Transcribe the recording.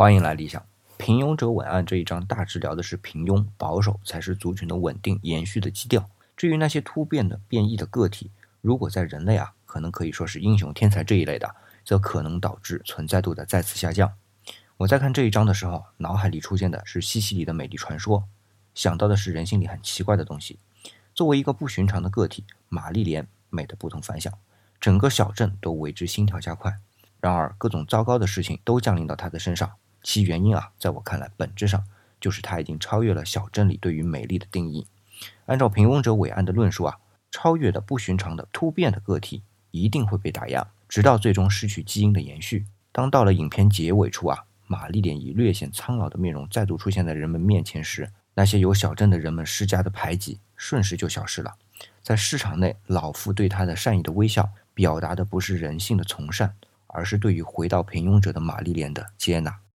欢迎来理想。平庸者文案这一章大致聊的是平庸、保守才是族群的稳定延续的基调。至于那些突变的、变异的个体，如果在人类啊，可能可以说是英雄天才这一类的，则可能导致存在度的再次下降。我在看这一章的时候，脑海里出现的是西西里的美丽传说，想到的是人性里很奇怪的东西。作为一个不寻常的个体，玛丽莲美得不同凡响，整个小镇都为之心跳加快。然而，各种糟糕的事情都降临到他的身上，其原因啊，在我看来，本质上就是它已经超越了小镇里对于美丽的定义。按照平庸者伟岸的论述啊，超越的、不寻常的、突变的个体一定会被打压，直到最终失去基因的延续。当到了影片结尾处啊，玛丽莲以略显苍老的面容再度出现在人们面前时，那些由小镇的人们施加的排挤瞬时就消失了。在市场内，老妇对他的善意的微笑，表达的不是人性的从善。而是对于回到平庸者的玛丽莲的接纳。